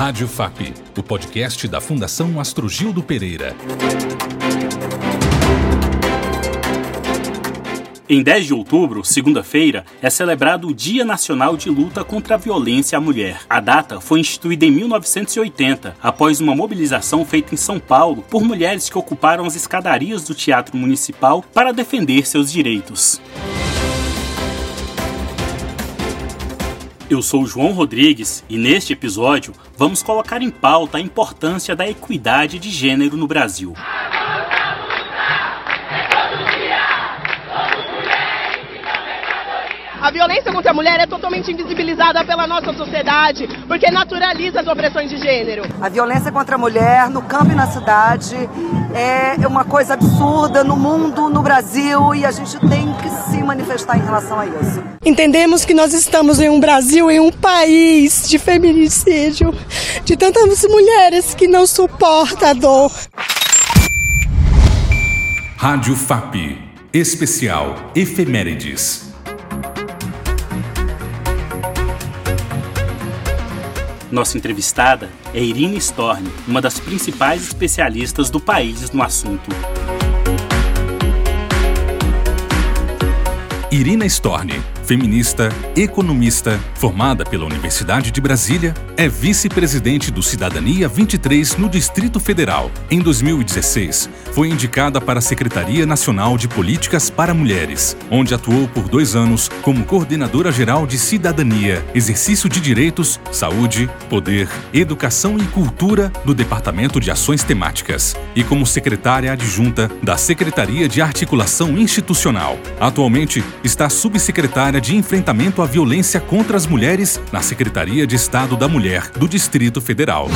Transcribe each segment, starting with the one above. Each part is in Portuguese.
Rádio FAP, o podcast da Fundação Astrogildo Pereira. Em 10 de outubro, segunda-feira, é celebrado o Dia Nacional de Luta contra a Violência à Mulher. A data foi instituída em 1980, após uma mobilização feita em São Paulo por mulheres que ocuparam as escadarias do Teatro Municipal para defender seus direitos. Eu sou João Rodrigues e neste episódio vamos colocar em pauta a importância da equidade de gênero no Brasil. A violência contra a mulher é totalmente invisibilizada pela nossa sociedade, porque naturaliza as opressões de gênero. A violência contra a mulher no campo e na cidade é uma coisa absurda no mundo, no Brasil, e a gente tem que se manifestar em relação a isso. Entendemos que nós estamos em um Brasil, em um país de feminicídio, de tantas mulheres que não suportam a dor. Rádio FAP. Especial Efemérides. Nossa entrevistada é Irina Storni, uma das principais especialistas do país no assunto. Irina Storni feminista, economista, formada pela Universidade de Brasília, é vice-presidente do Cidadania 23 no Distrito Federal. Em 2016, foi indicada para a Secretaria Nacional de Políticas para Mulheres, onde atuou por dois anos como coordenadora geral de Cidadania, Exercício de Direitos, Saúde, Poder, Educação e Cultura do Departamento de Ações Temáticas e como secretária adjunta da Secretaria de Articulação Institucional. Atualmente está subsecretária de Enfrentamento à Violência contra as Mulheres na Secretaria de Estado da Mulher do Distrito Federal.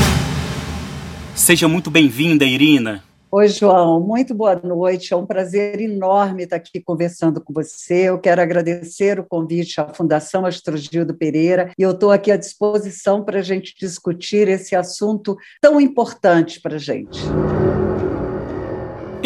Seja muito bem-vinda, Irina. Oi, João, muito boa noite. É um prazer enorme estar aqui conversando com você. Eu quero agradecer o convite à Fundação Astrogildo Pereira e eu estou aqui à disposição para a gente discutir esse assunto tão importante para a gente.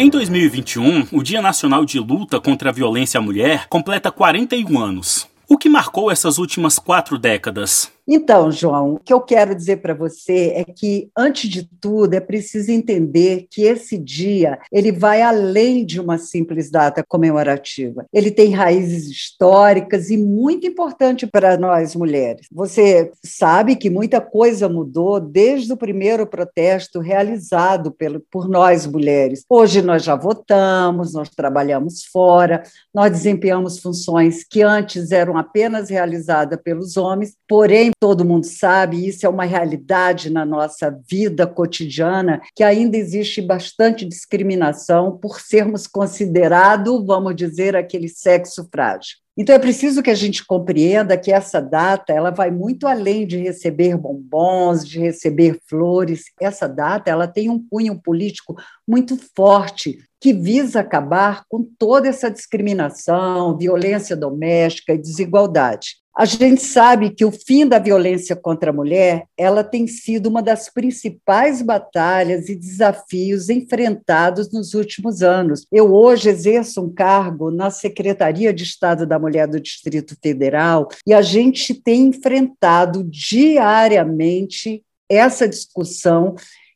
Em 2021, o Dia Nacional de Luta contra a Violência à Mulher completa 41 anos. O que marcou essas últimas quatro décadas? Então, João, o que eu quero dizer para você é que, antes de tudo, é preciso entender que esse dia ele vai além de uma simples data comemorativa. Ele tem raízes históricas e muito importante para nós mulheres. Você sabe que muita coisa mudou desde o primeiro protesto realizado por nós mulheres. Hoje nós já votamos, nós trabalhamos fora, nós desempenhamos funções que antes eram apenas realizadas pelos homens, porém todo mundo sabe, isso é uma realidade na nossa vida cotidiana, que ainda existe bastante discriminação por sermos considerados, vamos dizer, aquele sexo frágil. Então é preciso que a gente compreenda que essa data ela vai muito além de receber bombons, de receber flores. Essa data ela tem um cunho político muito forte que visa acabar com toda essa discriminação, violência doméstica e desigualdade. A gente sabe que o fim da violência contra a mulher, ela tem sido uma das principais batalhas e desafios enfrentados nos últimos anos. Eu hoje exerço um cargo na Secretaria de Estado da Mulher do Distrito Federal e a gente tem enfrentado diariamente essa discussão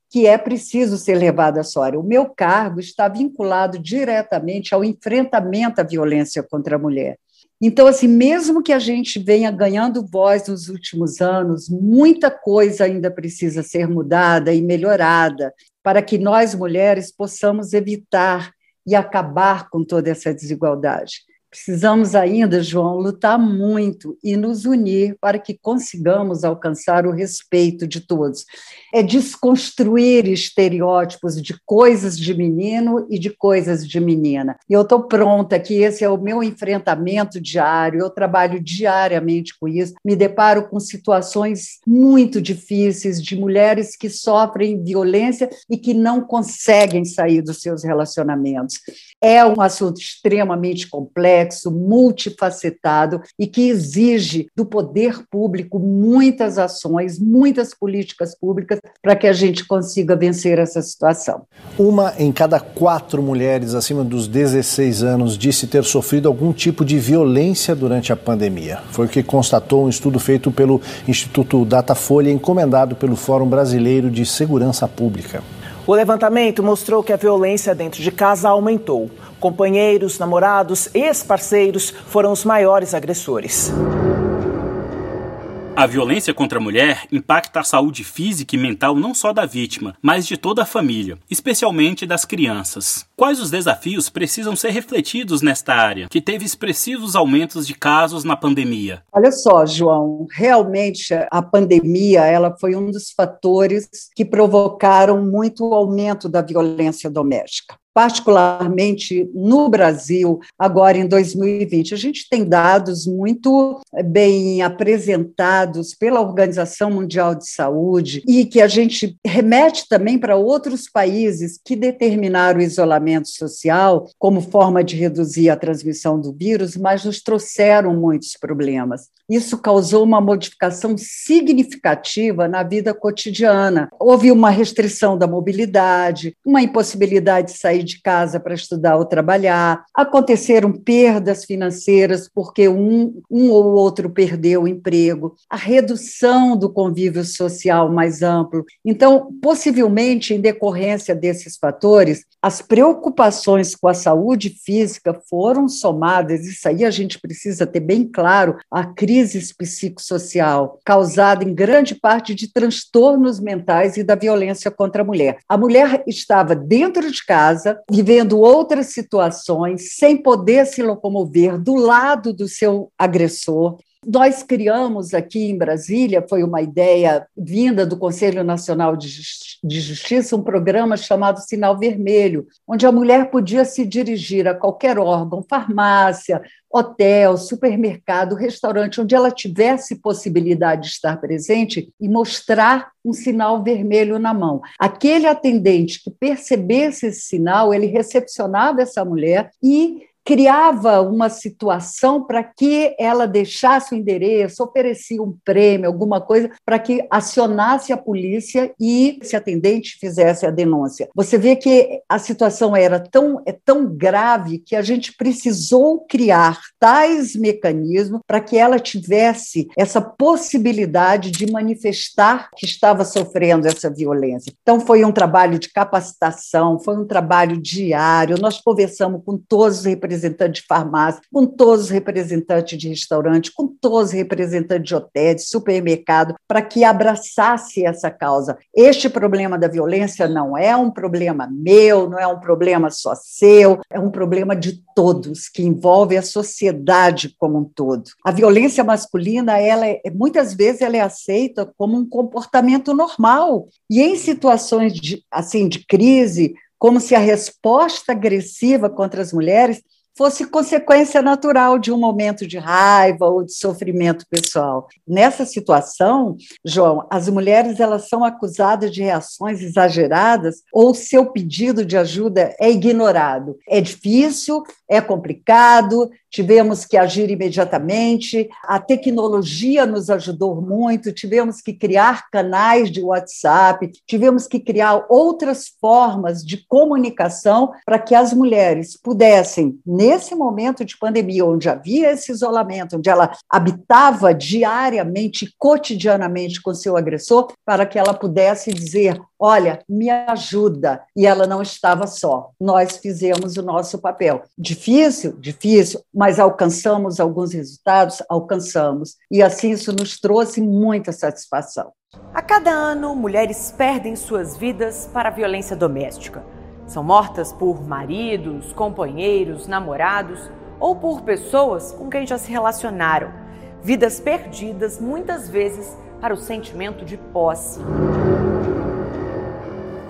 que é preciso ser levada a sério. O meu cargo está vinculado diretamente ao enfrentamento à violência contra a mulher. Então, assim, mesmo que a gente venha ganhando voz nos últimos anos, muita coisa ainda precisa ser mudada e melhorada para que nós, mulheres, possamos evitar e acabar com toda essa desigualdade. Precisamos ainda, João, lutar muito e nos unir para que consigamos alcançar o respeito de todos. É desconstruir estereótipos de coisas de menino e de coisas de menina. E eu estou pronta, que esse é o meu enfrentamento diário, eu trabalho diariamente com isso, me deparo com situações muito difíceis de mulheres que sofrem violência e que não conseguem sair dos seus relacionamentos. É um assunto extremamente complexo complexo, multifacetado e que exige do poder público muitas ações, muitas políticas públicas para que a gente consiga vencer essa situação. Uma em cada quatro mulheres acima dos 16 anos disse ter sofrido algum tipo de violência durante a pandemia. Foi o que constatou um estudo feito pelo Instituto Datafolha, encomendado pelo Fórum Brasileiro de Segurança Pública. O levantamento mostrou que a violência dentro de casa aumentou. Companheiros, namorados, ex-parceiros foram os maiores agressores. A violência contra a mulher impacta a saúde física e mental não só da vítima, mas de toda a família, especialmente das crianças. Quais os desafios precisam ser refletidos nesta área, que teve expressivos aumentos de casos na pandemia? Olha só, João, realmente a pandemia ela foi um dos fatores que provocaram muito o aumento da violência doméstica particularmente no Brasil, agora em 2020. A gente tem dados muito bem apresentados pela Organização Mundial de Saúde e que a gente remete também para outros países que determinaram o isolamento social como forma de reduzir a transmissão do vírus, mas nos trouxeram muitos problemas. Isso causou uma modificação significativa na vida cotidiana. Houve uma restrição da mobilidade, uma impossibilidade de sair de casa para estudar ou trabalhar, aconteceram perdas financeiras porque um, um ou outro perdeu o emprego, a redução do convívio social mais amplo. Então, possivelmente, em decorrência desses fatores, as preocupações com a saúde física foram somadas, isso aí a gente precisa ter bem claro, a crise psicossocial, causada em grande parte de transtornos mentais e da violência contra a mulher. A mulher estava dentro de casa, vivendo outras situações, sem poder se locomover do lado do seu agressor. Nós criamos aqui em Brasília, foi uma ideia vinda do Conselho Nacional de Justiça, um programa chamado Sinal Vermelho, onde a mulher podia se dirigir a qualquer órgão, farmácia, hotel, supermercado, restaurante, onde ela tivesse possibilidade de estar presente e mostrar um sinal vermelho na mão. Aquele atendente que percebesse esse sinal, ele recepcionava essa mulher e criava uma situação para que ela deixasse o endereço, oferecia um prêmio, alguma coisa, para que acionasse a polícia e esse atendente fizesse a denúncia. Você vê que a situação era tão, é tão grave que a gente precisou criar tais mecanismos para que ela tivesse essa possibilidade de manifestar que estava sofrendo essa violência. Então, foi um trabalho de capacitação, foi um trabalho diário, nós conversamos com todos os representantes representantes de farmácia, com todos os representantes de restaurante, com todos os representantes de hotéis, de supermercado, para que abraçasse essa causa. Este problema da violência não é um problema meu, não é um problema só seu, é um problema de todos, que envolve a sociedade como um todo. A violência masculina, ela é, muitas vezes ela é aceita como um comportamento normal. E em situações de, assim de crise, como se a resposta agressiva contra as mulheres fosse consequência natural de um momento de raiva ou de sofrimento pessoal. Nessa situação, João, as mulheres elas são acusadas de reações exageradas ou seu pedido de ajuda é ignorado. É difícil, é complicado, tivemos que agir imediatamente. A tecnologia nos ajudou muito, tivemos que criar canais de WhatsApp, tivemos que criar outras formas de comunicação para que as mulheres pudessem nesse momento de pandemia, onde havia esse isolamento, onde ela habitava diariamente, cotidianamente com seu agressor, para que ela pudesse dizer: Olha, me ajuda. E ela não estava só. Nós fizemos o nosso papel. Difícil? Difícil, mas alcançamos alguns resultados? Alcançamos. E assim isso nos trouxe muita satisfação. A cada ano, mulheres perdem suas vidas para a violência doméstica. São mortas por maridos, companheiros, namorados ou por pessoas com quem já se relacionaram. Vidas perdidas muitas vezes para o sentimento de posse.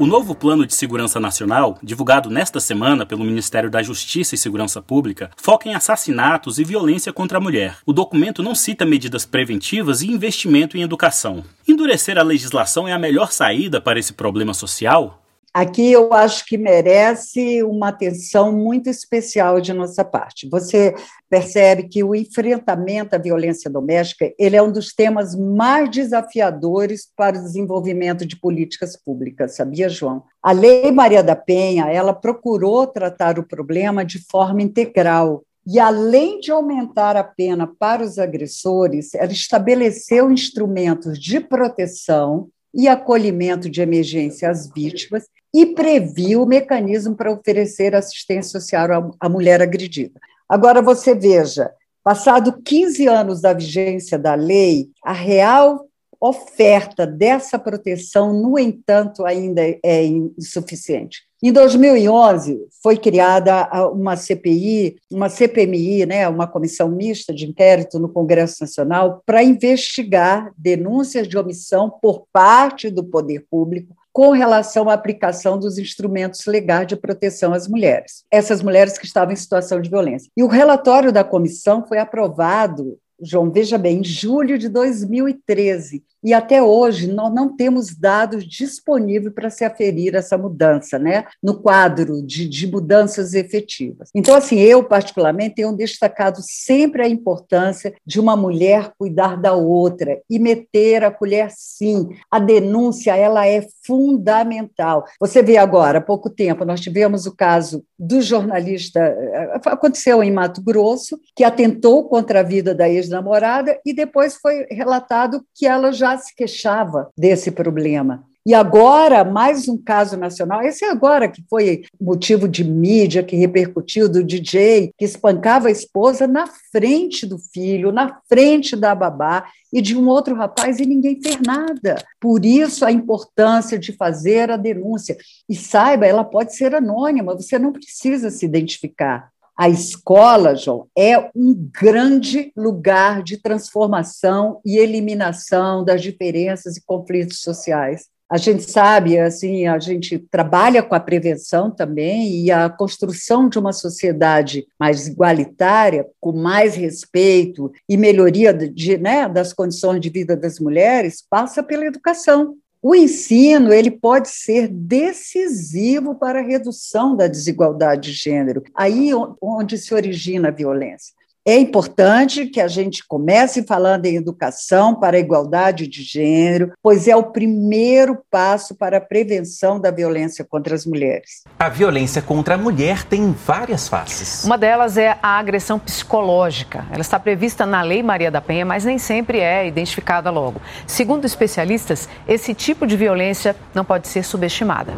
O novo Plano de Segurança Nacional, divulgado nesta semana pelo Ministério da Justiça e Segurança Pública, foca em assassinatos e violência contra a mulher. O documento não cita medidas preventivas e investimento em educação. Endurecer a legislação é a melhor saída para esse problema social? Aqui eu acho que merece uma atenção muito especial de nossa parte. Você percebe que o enfrentamento à violência doméstica ele é um dos temas mais desafiadores para o desenvolvimento de políticas públicas, sabia, João? A Lei Maria da Penha, ela procurou tratar o problema de forma integral, e, além de aumentar a pena para os agressores, ela estabeleceu instrumentos de proteção e acolhimento de emergência às vítimas e previu o mecanismo para oferecer assistência social à mulher agredida. Agora, você veja, passado 15 anos da vigência da lei, a real oferta dessa proteção, no entanto, ainda é insuficiente. Em 2011, foi criada uma CPI, uma CPMI, né, uma comissão mista de inquérito no Congresso Nacional, para investigar denúncias de omissão por parte do poder público com relação à aplicação dos instrumentos legais de proteção às mulheres, essas mulheres que estavam em situação de violência. E o relatório da comissão foi aprovado João, veja bem, em julho de 2013. E até hoje nós não temos dados disponíveis para se aferir essa mudança, né? No quadro de, de mudanças efetivas. Então, assim, eu, particularmente, tenho destacado sempre a importância de uma mulher cuidar da outra e meter a colher, sim. A denúncia, ela é fundamental. Você vê agora, há pouco tempo, nós tivemos o caso do jornalista, eh, aconteceu em Mato Grosso, que atentou contra a vida da ex-namorada e depois foi relatado que ela já se queixava desse problema. E agora, mais um caso nacional, esse é agora que foi motivo de mídia, que repercutiu, do DJ, que espancava a esposa na frente do filho, na frente da babá e de um outro rapaz, e ninguém fez nada. Por isso, a importância de fazer a denúncia. E saiba, ela pode ser anônima, você não precisa se identificar. A escola, João, é um grande lugar de transformação e eliminação das diferenças e conflitos sociais. A gente sabe, assim, a gente trabalha com a prevenção também e a construção de uma sociedade mais igualitária, com mais respeito e melhoria de, né, das condições de vida das mulheres, passa pela educação. O ensino ele pode ser decisivo para a redução da desigualdade de gênero, aí onde se origina a violência. É importante que a gente comece falando em educação para a igualdade de gênero, pois é o primeiro passo para a prevenção da violência contra as mulheres. A violência contra a mulher tem várias faces. Uma delas é a agressão psicológica. Ela está prevista na Lei Maria da Penha, mas nem sempre é identificada logo. Segundo especialistas, esse tipo de violência não pode ser subestimada.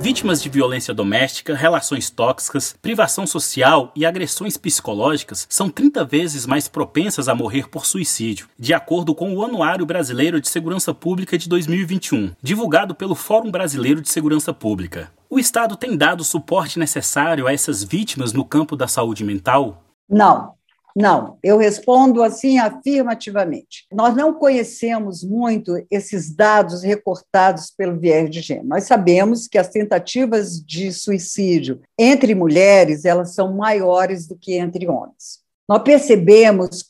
Vítimas de violência doméstica, relações tóxicas, privação social e agressões psicológicas são 30 vezes mais propensas a morrer por suicídio, de acordo com o Anuário Brasileiro de Segurança Pública de 2021, divulgado pelo Fórum Brasileiro de Segurança Pública. O Estado tem dado o suporte necessário a essas vítimas no campo da saúde mental? Não, não, eu respondo assim afirmativamente. Nós não conhecemos muito esses dados recortados pelo viés de gênero. Nós sabemos que as tentativas de suicídio entre mulheres elas são maiores do que entre homens. Nós percebemos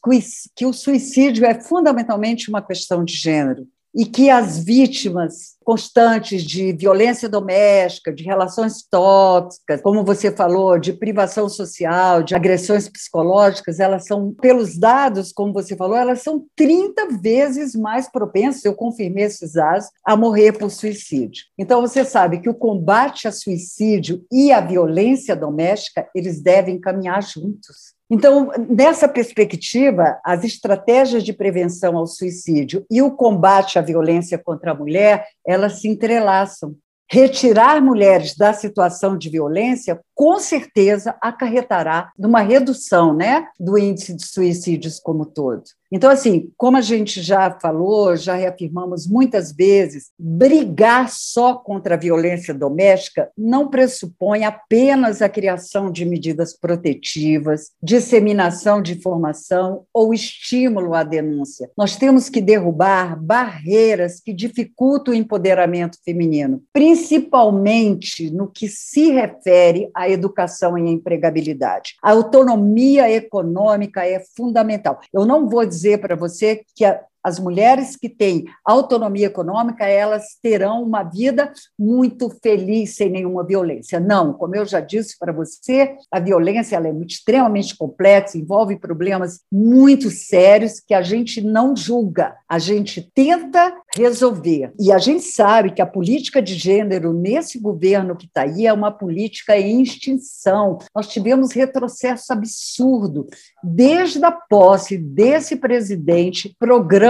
que o suicídio é fundamentalmente uma questão de gênero e que as vítimas constantes de violência doméstica, de relações tóxicas, como você falou, de privação social, de agressões psicológicas, elas são, pelos dados, como você falou, elas são 30 vezes mais propensas, eu confirmei esses dados, a morrer por suicídio. Então, você sabe que o combate a suicídio e a violência doméstica, eles devem caminhar juntos. Então, nessa perspectiva, as estratégias de prevenção ao suicídio e o combate à violência contra a mulher, elas se entrelaçam. Retirar mulheres da situação de violência, com certeza acarretará numa redução né, do índice de suicídios como todo. Então, assim, como a gente já falou, já reafirmamos muitas vezes, brigar só contra a violência doméstica não pressupõe apenas a criação de medidas protetivas, disseminação de informação ou estímulo à denúncia. Nós temos que derrubar barreiras que dificultam o empoderamento feminino, principalmente no que se refere à educação e à empregabilidade. A autonomia econômica é fundamental. Eu não vou dizer para você que a, as mulheres que têm autonomia econômica, elas terão uma vida muito feliz, sem nenhuma violência. Não, como eu já disse para você, a violência ela é extremamente complexa, envolve problemas muito sérios que a gente não julga, a gente tenta resolver. E a gente sabe que a política de gênero nesse governo que está aí é uma política em extinção. Nós tivemos retrocesso absurdo. Desde a posse desse presidente,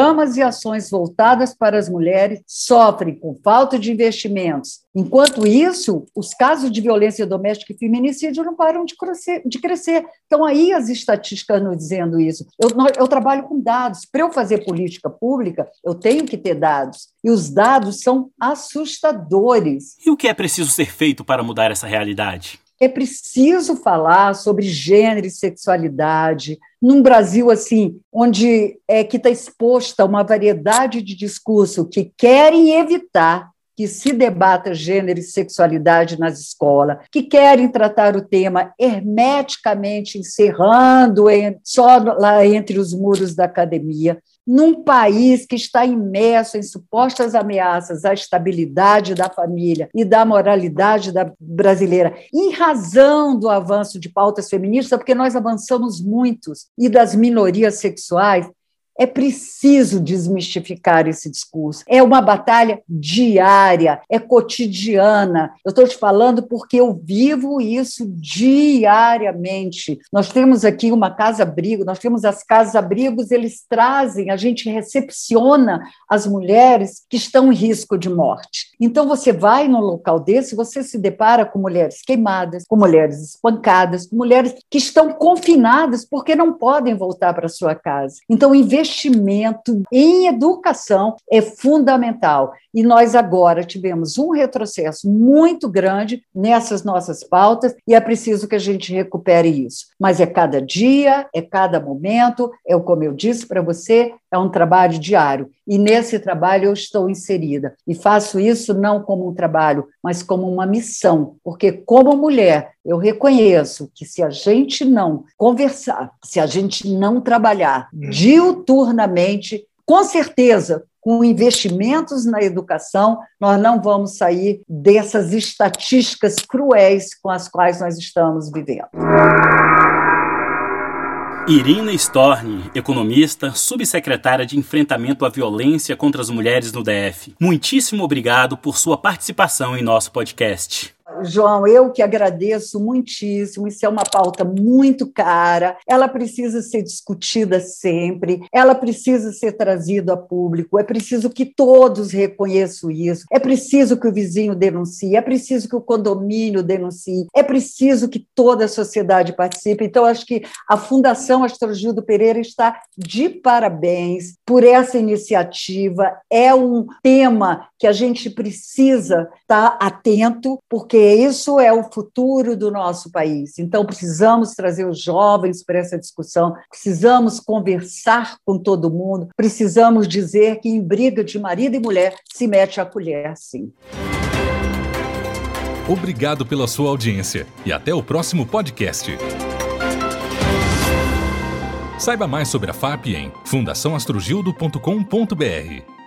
programas e ações voltadas para as mulheres sofrem com falta de investimentos. Enquanto isso, os casos de violência doméstica e feminicídio não param de crescer. De crescer. Então, aí as estatísticas nos dizendo isso. Eu, eu trabalho com dados. Para eu fazer política pública, eu tenho que ter dados. E os dados são assustadores. E o que é preciso ser feito para mudar essa realidade? É preciso falar sobre gênero e sexualidade num Brasil assim, onde é que está exposta uma variedade de discurso que querem evitar que se debata gênero e sexualidade nas escolas, que querem tratar o tema hermeticamente encerrando só lá entre os muros da academia, num país que está imerso em supostas ameaças à estabilidade da família e da moralidade da brasileira, em razão do avanço de pautas feministas, porque nós avançamos muitos, e das minorias sexuais, é preciso desmistificar esse discurso. É uma batalha diária, é cotidiana. Eu estou te falando porque eu vivo isso diariamente. Nós temos aqui uma casa-abrigo, nós temos as casas-abrigos, eles trazem, a gente recepciona as mulheres que estão em risco de morte. Então, você vai num local desse, você se depara com mulheres queimadas, com mulheres espancadas, com mulheres que estão confinadas porque não podem voltar para sua casa. Então, investir investimento em educação é fundamental. E nós agora tivemos um retrocesso muito grande nessas nossas pautas e é preciso que a gente recupere isso. Mas é cada dia, é cada momento, é como eu disse para você, é um trabalho diário. E nesse trabalho eu estou inserida. E faço isso não como um trabalho, mas como uma missão, porque como mulher, eu reconheço que se a gente não conversar, se a gente não trabalhar hum. diuturnamente, com certeza, com investimentos na educação, nós não vamos sair dessas estatísticas cruéis com as quais nós estamos vivendo. Irina Storni, economista, subsecretária de Enfrentamento à Violência contra as Mulheres no DF. Muitíssimo obrigado por sua participação em nosso podcast. João, eu que agradeço muitíssimo. Isso é uma pauta muito cara. Ela precisa ser discutida sempre. Ela precisa ser trazida a público. É preciso que todos reconheçam isso. É preciso que o vizinho denuncie. É preciso que o condomínio denuncie. É preciso que toda a sociedade participe. Então, acho que a Fundação Astrogildo Pereira está de parabéns por essa iniciativa. É um tema que a gente precisa estar atento, porque isso é o futuro do nosso país. Então, precisamos trazer os jovens para essa discussão, precisamos conversar com todo mundo, precisamos dizer que em briga de marido e mulher se mete a colher, sim. Obrigado pela sua audiência e até o próximo podcast. Saiba mais sobre a FAP em fundaçãoastrogildo.com.br.